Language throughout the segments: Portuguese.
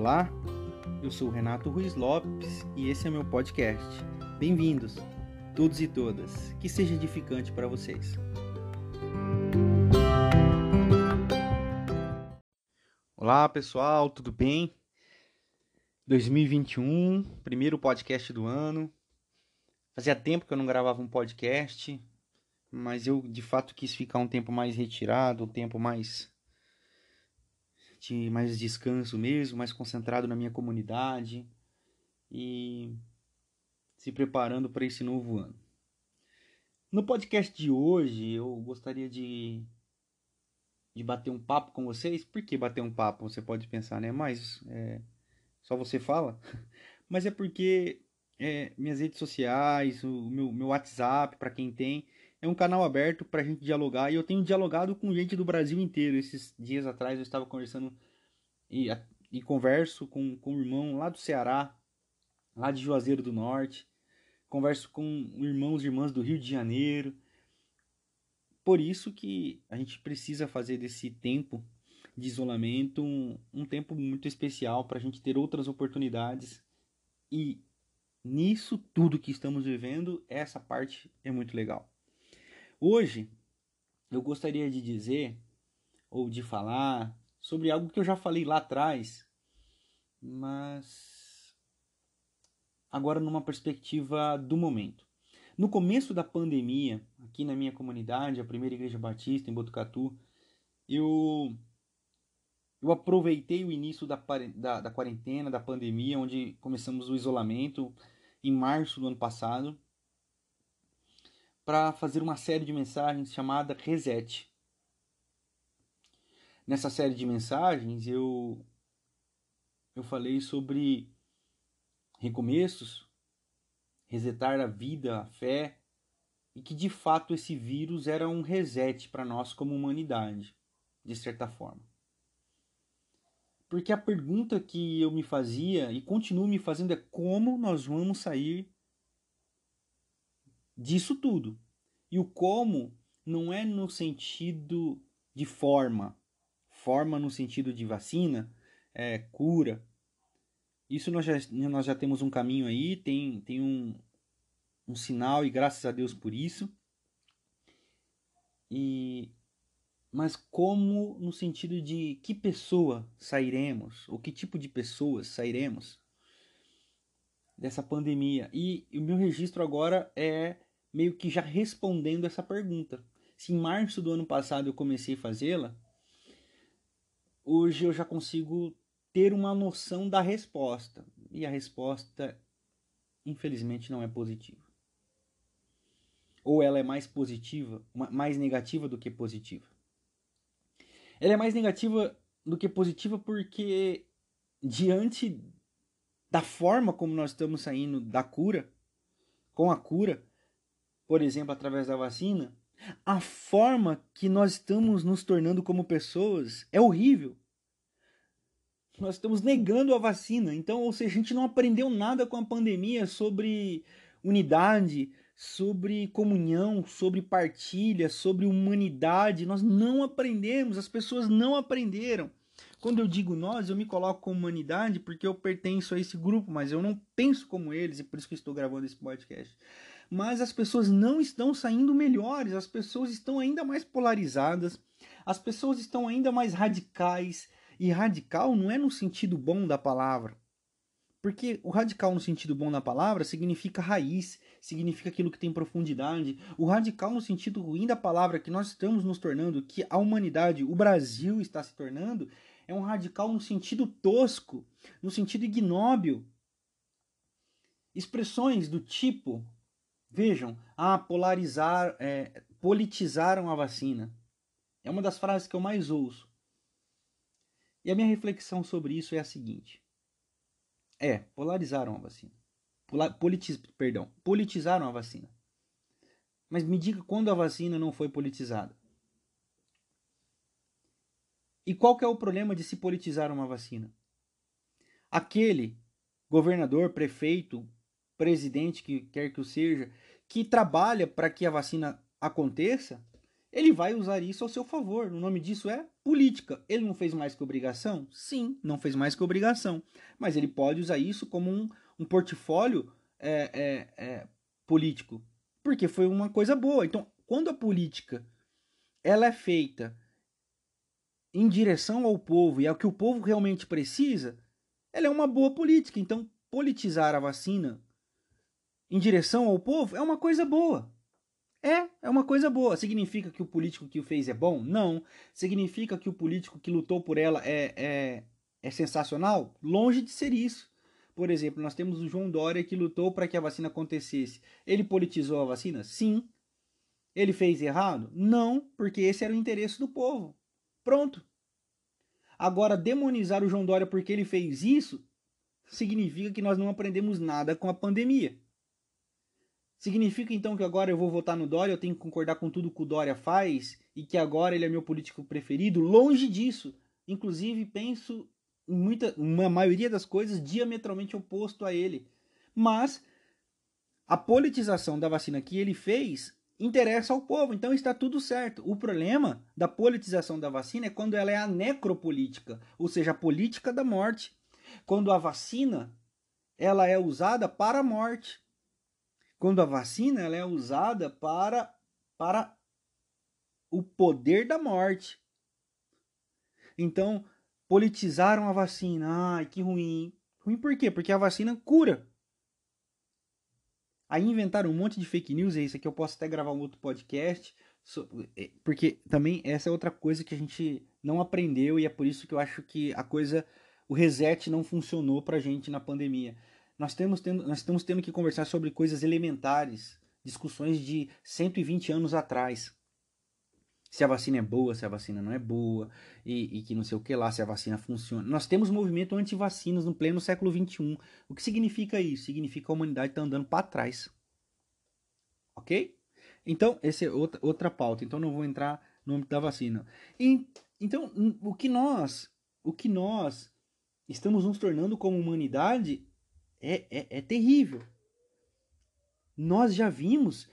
Olá, eu sou Renato Ruiz Lopes e esse é meu podcast. Bem-vindos, todos e todas, que seja edificante para vocês. Olá pessoal, tudo bem? 2021, primeiro podcast do ano. Fazia tempo que eu não gravava um podcast, mas eu de fato quis ficar um tempo mais retirado, um tempo mais de mais descanso mesmo, mais concentrado na minha comunidade e se preparando para esse novo ano. No podcast de hoje, eu gostaria de, de bater um papo com vocês. Por que bater um papo? Você pode pensar, né? Mas é, só você fala. Mas é porque é, minhas redes sociais, o meu, meu WhatsApp, para quem tem, é um canal aberto para a gente dialogar e eu tenho dialogado com gente do Brasil inteiro. Esses dias atrás eu estava conversando e, e converso com, com um irmão lá do Ceará, lá de Juazeiro do Norte, converso com irmãos e irmãs do Rio de Janeiro. Por isso que a gente precisa fazer desse tempo de isolamento um, um tempo muito especial para a gente ter outras oportunidades e nisso tudo que estamos vivendo, essa parte é muito legal. Hoje eu gostaria de dizer ou de falar sobre algo que eu já falei lá atrás, mas agora numa perspectiva do momento. No começo da pandemia, aqui na minha comunidade, a Primeira Igreja Batista em Botucatu, eu eu aproveitei o início da, da, da quarentena, da pandemia, onde começamos o isolamento em março do ano passado para fazer uma série de mensagens chamada Reset. Nessa série de mensagens eu eu falei sobre recomeços, resetar a vida, a fé, e que de fato esse vírus era um reset para nós como humanidade, de certa forma. Porque a pergunta que eu me fazia e continuo me fazendo é como nós vamos sair disso tudo. E o como não é no sentido de forma, forma no sentido de vacina, é, cura. Isso nós já, nós já temos um caminho aí, tem, tem um, um sinal e graças a Deus por isso. E mas como no sentido de que pessoa sairemos, ou que tipo de pessoas sairemos dessa pandemia. E o meu registro agora é meio que já respondendo essa pergunta. Se em março do ano passado eu comecei a fazê-la, hoje eu já consigo ter uma noção da resposta. E a resposta, infelizmente, não é positiva. Ou ela é mais positiva, mais negativa do que positiva. Ela é mais negativa do que positiva porque, diante da forma como nós estamos saindo da cura, com a cura, por exemplo, através da vacina, a forma que nós estamos nos tornando como pessoas é horrível. Nós estamos negando a vacina. Então, ou seja, a gente não aprendeu nada com a pandemia sobre unidade, sobre comunhão, sobre partilha, sobre humanidade. Nós não aprendemos, as pessoas não aprenderam. Quando eu digo nós, eu me coloco como humanidade porque eu pertenço a esse grupo, mas eu não penso como eles e por isso que estou gravando esse podcast mas as pessoas não estão saindo melhores, as pessoas estão ainda mais polarizadas, as pessoas estão ainda mais radicais. E radical não é no sentido bom da palavra. Porque o radical no sentido bom da palavra significa raiz, significa aquilo que tem profundidade. O radical no sentido ruim da palavra que nós estamos nos tornando, que a humanidade, o Brasil está se tornando, é um radical no sentido tosco, no sentido ignóbil. Expressões do tipo Vejam, ah, polarizar, é, politizaram a vacina. É uma das frases que eu mais ouço. E a minha reflexão sobre isso é a seguinte: é, polarizaram a vacina. Politiz, perdão, politizaram a vacina. Mas me diga quando a vacina não foi politizada. E qual que é o problema de se politizar uma vacina? Aquele governador, prefeito, presidente que quer que o seja, que trabalha para que a vacina aconteça, ele vai usar isso ao seu favor. O nome disso é política. Ele não fez mais que obrigação? Sim, não fez mais que obrigação. Mas ele pode usar isso como um, um portfólio é, é, é, político, porque foi uma coisa boa. Então, quando a política ela é feita em direção ao povo e ao que o povo realmente precisa, ela é uma boa política. Então, politizar a vacina em direção ao povo é uma coisa boa. É, é uma coisa boa. Significa que o político que o fez é bom? Não. Significa que o político que lutou por ela é, é, é sensacional? Longe de ser isso. Por exemplo, nós temos o João Dória que lutou para que a vacina acontecesse. Ele politizou a vacina? Sim. Ele fez errado? Não, porque esse era o interesse do povo. Pronto. Agora, demonizar o João Dória porque ele fez isso significa que nós não aprendemos nada com a pandemia. Significa então que agora eu vou votar no Dória, eu tenho que concordar com tudo que o Dória faz e que agora ele é meu político preferido? Longe disso. Inclusive, penso em muita, uma maioria das coisas diametralmente oposto a ele. Mas a politização da vacina que ele fez interessa ao povo, então está tudo certo. O problema da politização da vacina é quando ela é a necropolítica, ou seja, a política da morte. Quando a vacina ela é usada para a morte. Quando a vacina ela é usada para para o poder da morte. Então, politizaram a vacina. Ai, que ruim. Ruim por quê? Porque a vacina cura. Aí inventaram um monte de fake news, é isso aqui eu posso até gravar um outro podcast, é, porque também essa é outra coisa que a gente não aprendeu e é por isso que eu acho que a coisa, o reset não funcionou pra gente na pandemia. Nós, temos tendo, nós estamos tendo que conversar sobre coisas elementares, discussões de 120 anos atrás se a vacina é boa, se a vacina não é boa, e, e, que não sei o que lá, se a vacina funciona. Nós temos movimento anti-vacinas no pleno século XXI. O que significa isso? Significa que a humanidade está andando para trás. Ok? Então, essa é outra, outra pauta. Então, não vou entrar no âmbito da vacina. E, então, o que nós, o que nós estamos nos tornando como humanidade é, é, é terrível. Nós já vimos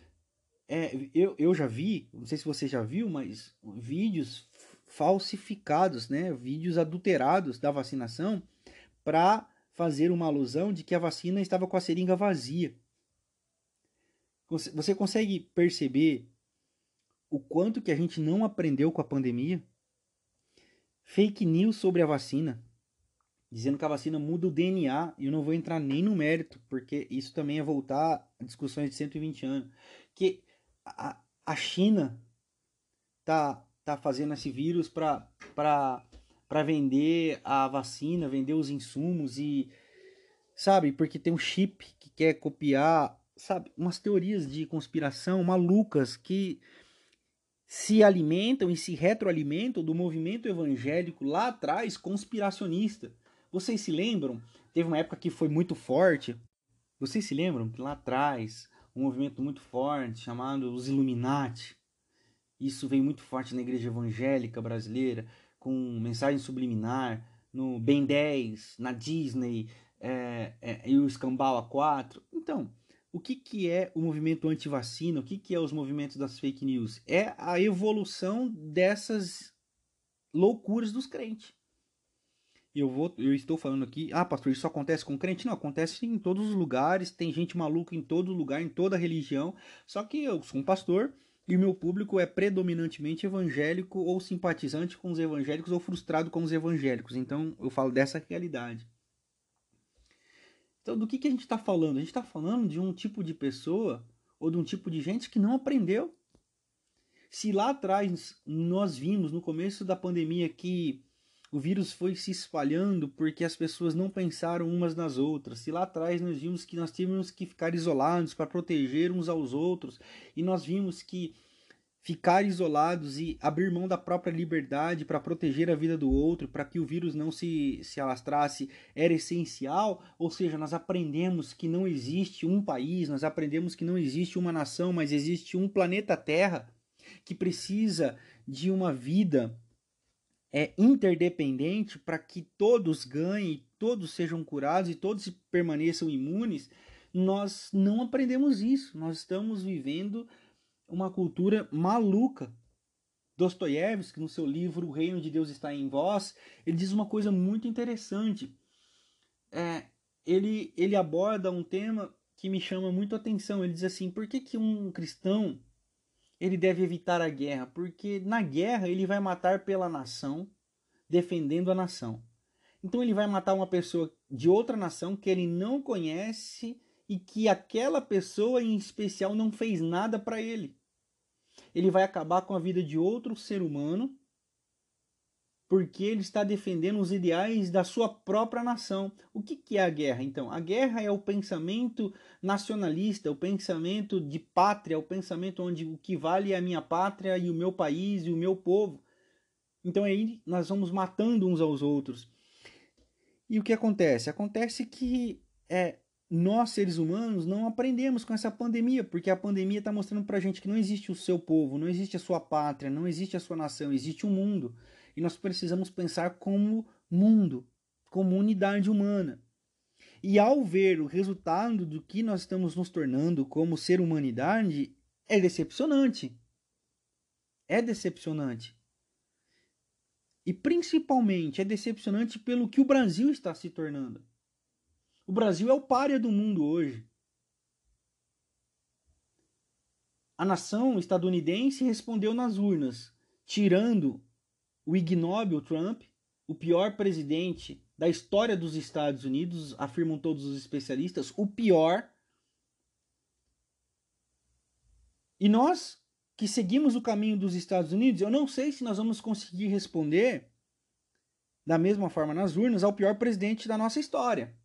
é, eu, eu já vi, não sei se você já viu, mas vídeos falsificados, né? Vídeos adulterados da vacinação para fazer uma alusão de que a vacina estava com a seringa vazia. Você consegue perceber o quanto que a gente não aprendeu com a pandemia? Fake news sobre a vacina, dizendo que a vacina muda o DNA, e eu não vou entrar nem no mérito, porque isso também é voltar a discussões de 120 anos, que a, a China tá, tá fazendo esse vírus para vender a vacina, vender os insumos e sabe, porque tem um chip que quer copiar, sabe, umas teorias de conspiração malucas que se alimentam e se retroalimentam do movimento evangélico lá atrás conspiracionista. Vocês se lembram? Teve uma época que foi muito forte. Vocês se lembram que lá atrás um movimento muito forte chamado os Illuminati. Isso veio muito forte na igreja evangélica brasileira, com mensagem subliminar, no Ben 10, na Disney é, é, e o Escambau A4. Então, o que, que é o movimento anti-vacina? O que, que é os movimentos das fake news? É a evolução dessas loucuras dos crentes eu vou, eu estou falando aqui, ah, pastor, isso acontece com crente? Não, acontece em todos os lugares, tem gente maluca em todo lugar, em toda religião. Só que eu sou um pastor e meu público é predominantemente evangélico ou simpatizante com os evangélicos ou frustrado com os evangélicos. Então eu falo dessa realidade. Então, do que, que a gente está falando? A gente está falando de um tipo de pessoa ou de um tipo de gente que não aprendeu. Se lá atrás nós vimos no começo da pandemia que o vírus foi se espalhando porque as pessoas não pensaram umas nas outras. Se lá atrás nós vimos que nós tínhamos que ficar isolados para proteger uns aos outros, e nós vimos que ficar isolados e abrir mão da própria liberdade para proteger a vida do outro, para que o vírus não se, se alastrasse, era essencial. Ou seja, nós aprendemos que não existe um país, nós aprendemos que não existe uma nação, mas existe um planeta Terra que precisa de uma vida é interdependente para que todos ganhem, todos sejam curados e todos permaneçam imunes, nós não aprendemos isso. Nós estamos vivendo uma cultura maluca Dostoiévski, no seu livro O Reino de Deus está em Vós, ele diz uma coisa muito interessante. É, ele, ele aborda um tema que me chama muito a atenção. Ele diz assim: por que, que um cristão ele deve evitar a guerra? Porque na guerra ele vai matar pela nação, defendendo a nação. Então ele vai matar uma pessoa de outra nação que ele não conhece e que aquela pessoa em especial não fez nada para ele ele vai acabar com a vida de outro ser humano porque ele está defendendo os ideais da sua própria nação. O que, é a guerra, então? A guerra é o pensamento nacionalista, o pensamento de pátria, o pensamento onde o que vale é a minha pátria e o meu país e o meu povo. Então aí nós vamos matando uns aos outros. E o que acontece? Acontece que é, nós, seres humanos, não aprendemos com essa pandemia, porque a pandemia está mostrando para a gente que não existe o seu povo, não existe a sua pátria, não existe a sua nação, existe o um mundo. E nós precisamos pensar como mundo, como unidade humana. E ao ver o resultado do que nós estamos nos tornando como ser humanidade, é decepcionante. É decepcionante. E principalmente é decepcionante pelo que o Brasil está se tornando. O Brasil é o párea do mundo hoje. A nação estadunidense respondeu nas urnas, tirando o ignóbil Trump, o pior presidente da história dos Estados Unidos, afirmam todos os especialistas, o pior. E nós que seguimos o caminho dos Estados Unidos, eu não sei se nós vamos conseguir responder da mesma forma nas urnas ao pior presidente da nossa história.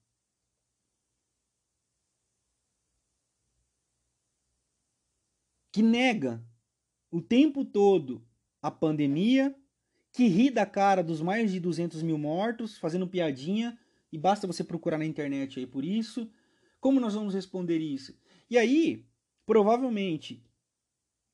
que nega o tempo todo a pandemia, que ri da cara dos mais de 200 mil mortos, fazendo piadinha, e basta você procurar na internet aí por isso. Como nós vamos responder isso? E aí, provavelmente,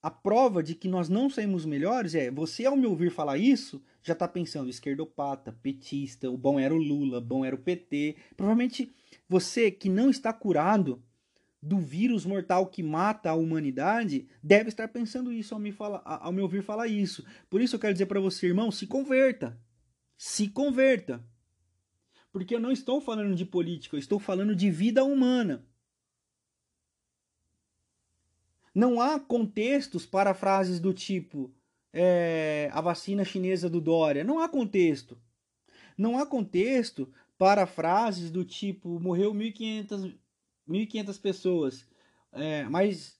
a prova de que nós não saímos melhores é você, ao me ouvir falar isso, já está pensando esquerdopata, petista, o bom era o Lula, bom era o PT. Provavelmente você que não está curado do vírus mortal que mata a humanidade deve estar pensando isso ao me, falar, ao me ouvir falar isso. Por isso eu quero dizer para você, irmão, se converta. Se converta. Porque eu não estou falando de política, eu estou falando de vida humana. Não há contextos para frases do tipo é, a vacina chinesa do Dória. Não há contexto. Não há contexto para frases do tipo morreu 1.500 1.500 pessoas. É, mas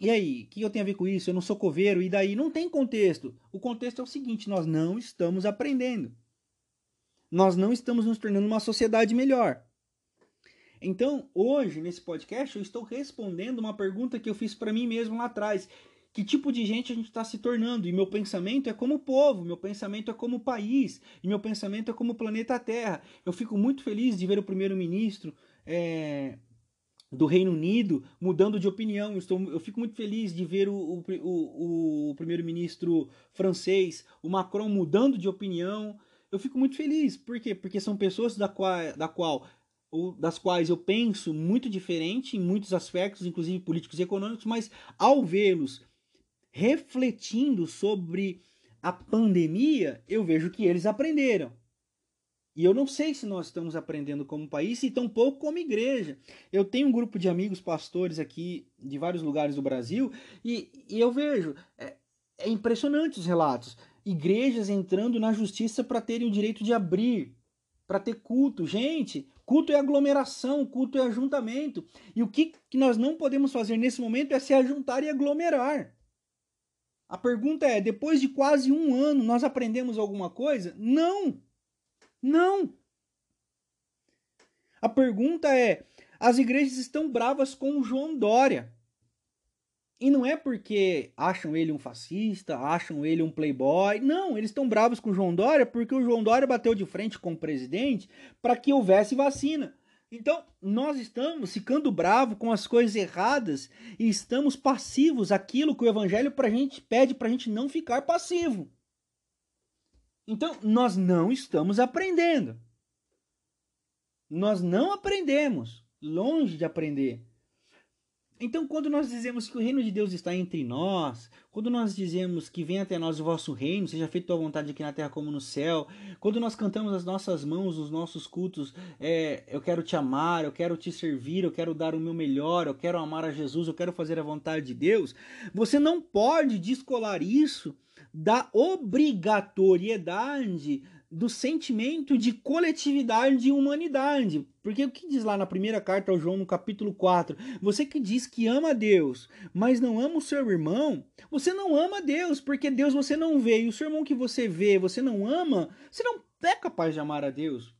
e aí? O que eu tenho a ver com isso? Eu não sou coveiro, e daí? Não tem contexto. O contexto é o seguinte: nós não estamos aprendendo. Nós não estamos nos tornando uma sociedade melhor. Então, hoje, nesse podcast, eu estou respondendo uma pergunta que eu fiz para mim mesmo lá atrás. Que tipo de gente a gente está se tornando? E meu pensamento é como povo, meu pensamento é como país, e meu pensamento é como planeta Terra. Eu fico muito feliz de ver o primeiro-ministro é, do Reino Unido mudando de opinião. Eu, estou, eu fico muito feliz de ver o, o, o, o primeiro-ministro francês, o Macron, mudando de opinião. Eu fico muito feliz. Por quê? Porque são pessoas da qual, da qual ou das quais eu penso muito diferente em muitos aspectos, inclusive políticos e econômicos, mas ao vê-los refletindo sobre a pandemia, eu vejo que eles aprenderam. E eu não sei se nós estamos aprendendo como país e tampouco como igreja. Eu tenho um grupo de amigos pastores aqui de vários lugares do Brasil e, e eu vejo, é, é impressionante os relatos. Igrejas entrando na justiça para terem o direito de abrir, para ter culto. Gente, culto é aglomeração, culto é ajuntamento. E o que, que nós não podemos fazer nesse momento é se ajuntar e aglomerar. A pergunta é: depois de quase um ano, nós aprendemos alguma coisa? Não! Não. A pergunta é: as igrejas estão bravas com o João Dória. E não é porque acham ele um fascista, acham ele um playboy. Não, eles estão bravos com o João Dória porque o João Dória bateu de frente com o presidente para que houvesse vacina. Então, nós estamos ficando bravos com as coisas erradas e estamos passivos aquilo que o evangelho pra gente pede para a gente não ficar passivo. Então, nós não estamos aprendendo. Nós não aprendemos, longe de aprender. Então, quando nós dizemos que o reino de Deus está entre nós, quando nós dizemos que venha até nós o vosso reino, seja feita tua vontade aqui na terra como no céu, quando nós cantamos as nossas mãos nos nossos cultos, é, eu quero te amar, eu quero te servir, eu quero dar o meu melhor, eu quero amar a Jesus, eu quero fazer a vontade de Deus, você não pode descolar isso da obrigatoriedade do sentimento de coletividade e humanidade. Porque o que diz lá na primeira carta ao João, no capítulo 4? Você que diz que ama Deus, mas não ama o seu irmão, você não ama Deus, porque Deus você não vê. E o seu irmão que você vê, você não ama, você não é capaz de amar a Deus.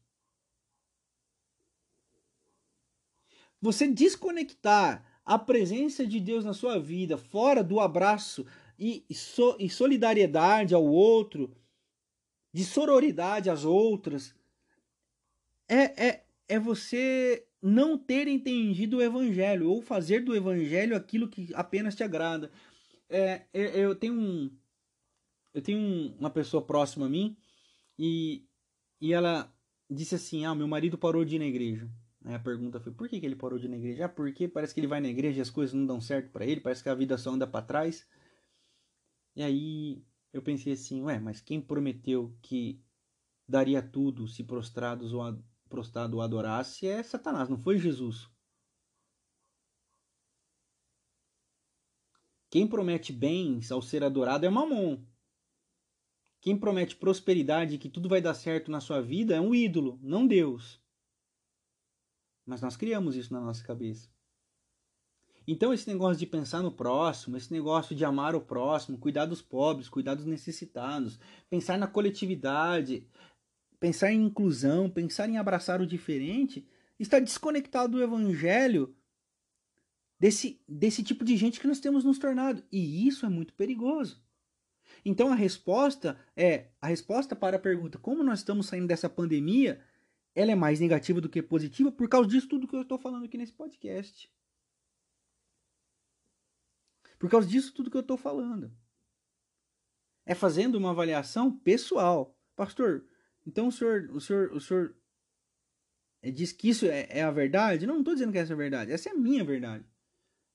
Você desconectar a presença de Deus na sua vida, fora do abraço e, so, e solidariedade ao outro, de sororidade às outras, é, é, é você não ter entendido o evangelho ou fazer do evangelho aquilo que apenas te agrada. É, é eu tenho um, eu tenho uma pessoa próxima a mim e, e ela disse assim: Ah, meu marido parou de ir na igreja. Aí a pergunta foi: por que, que ele parou de ir na igreja? Ah, porque parece que ele vai na igreja e as coisas não dão certo para ele, parece que a vida só anda para trás. E aí eu pensei assim, ué, mas quem prometeu que daria tudo se prostrados ou prostrado o adorasse é Satanás, não foi Jesus. Quem promete bens ao ser adorado é Mamon. Quem promete prosperidade que tudo vai dar certo na sua vida é um ídolo, não Deus. Mas nós criamos isso na nossa cabeça. Então, esse negócio de pensar no próximo, esse negócio de amar o próximo, cuidar dos pobres, cuidar dos necessitados, pensar na coletividade, pensar em inclusão, pensar em abraçar o diferente, está desconectado do evangelho desse, desse tipo de gente que nós temos nos tornado. E isso é muito perigoso. Então a resposta é a resposta para a pergunta como nós estamos saindo dessa pandemia, ela é mais negativa do que positiva por causa disso tudo que eu estou falando aqui nesse podcast. Por causa disso tudo que eu estou falando. É fazendo uma avaliação pessoal. Pastor, então o senhor, o senhor, o senhor diz que isso é, é a verdade? Não, não estou dizendo que essa é a verdade. Essa é a minha verdade.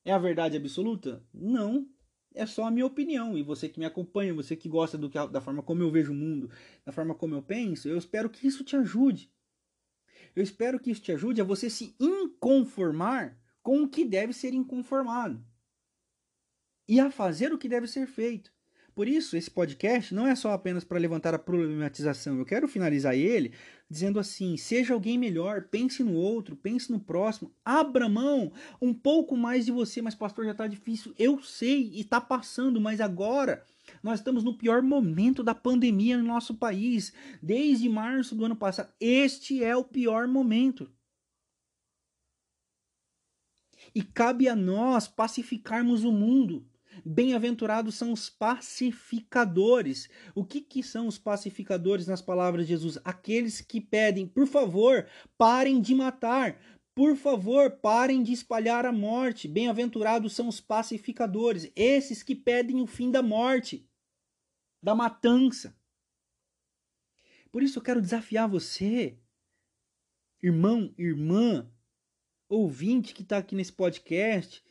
É a verdade absoluta? Não. É só a minha opinião. E você que me acompanha, você que gosta do que, da forma como eu vejo o mundo, da forma como eu penso, eu espero que isso te ajude. Eu espero que isso te ajude a você se inconformar com o que deve ser inconformado e a fazer o que deve ser feito. Por isso, esse podcast não é só apenas para levantar a problematização. Eu quero finalizar ele dizendo assim: seja alguém melhor, pense no outro, pense no próximo, abra mão um pouco mais de você. Mas, pastor, já está difícil. Eu sei e está passando, mas agora nós estamos no pior momento da pandemia no nosso país, desde março do ano passado. Este é o pior momento. E cabe a nós pacificarmos o mundo. Bem-aventurados são os pacificadores. O que, que são os pacificadores nas palavras de Jesus? Aqueles que pedem, por favor, parem de matar. Por favor, parem de espalhar a morte. Bem-aventurados são os pacificadores, esses que pedem o fim da morte, da matança. Por isso eu quero desafiar você, irmão, irmã, ouvinte que está aqui nesse podcast,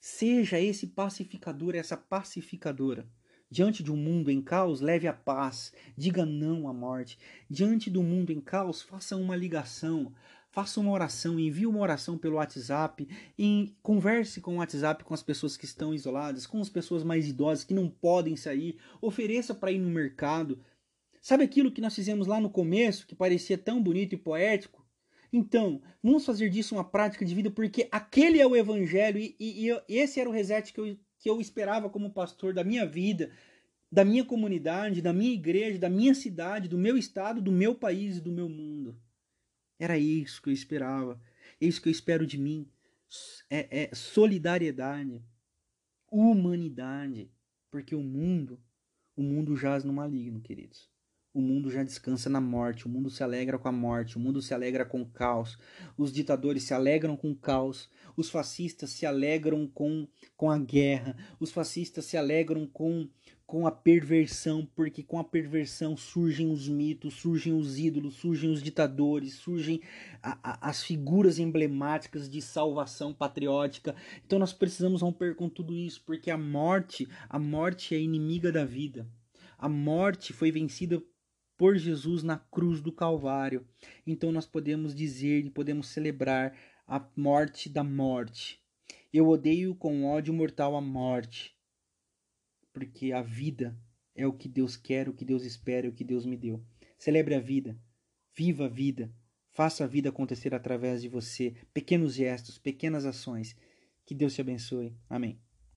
Seja esse pacificador, essa pacificadora. Diante de um mundo em caos, leve a paz, diga não à morte. Diante do mundo em caos, faça uma ligação, faça uma oração, envie uma oração pelo WhatsApp, converse com o WhatsApp com as pessoas que estão isoladas, com as pessoas mais idosas que não podem sair, ofereça para ir no mercado. Sabe aquilo que nós fizemos lá no começo, que parecia tão bonito e poético? Então, vamos fazer disso uma prática de vida, porque aquele é o evangelho e, e, e esse era o reset que eu, que eu esperava como pastor da minha vida, da minha comunidade, da minha igreja, da minha cidade, do meu estado, do meu país e do meu mundo. Era isso que eu esperava. Isso que eu espero de mim. É, é solidariedade, humanidade, porque o mundo, o mundo jaz no maligno, queridos. O mundo já descansa na morte, o mundo se alegra com a morte, o mundo se alegra com o caos, os ditadores se alegram com o caos, os fascistas se alegram com, com a guerra, os fascistas se alegram com, com a perversão, porque com a perversão surgem os mitos, surgem os ídolos, surgem os ditadores, surgem a, a, as figuras emblemáticas de salvação patriótica. Então nós precisamos romper com tudo isso, porque a morte, a morte é inimiga da vida. A morte foi vencida por Jesus na cruz do Calvário. Então nós podemos dizer e podemos celebrar a morte da morte. Eu odeio com ódio mortal a morte, porque a vida é o que Deus quer, o que Deus espera, o que Deus me deu. Celebre a vida, viva a vida, faça a vida acontecer através de você, pequenos gestos, pequenas ações. Que Deus te abençoe. Amém.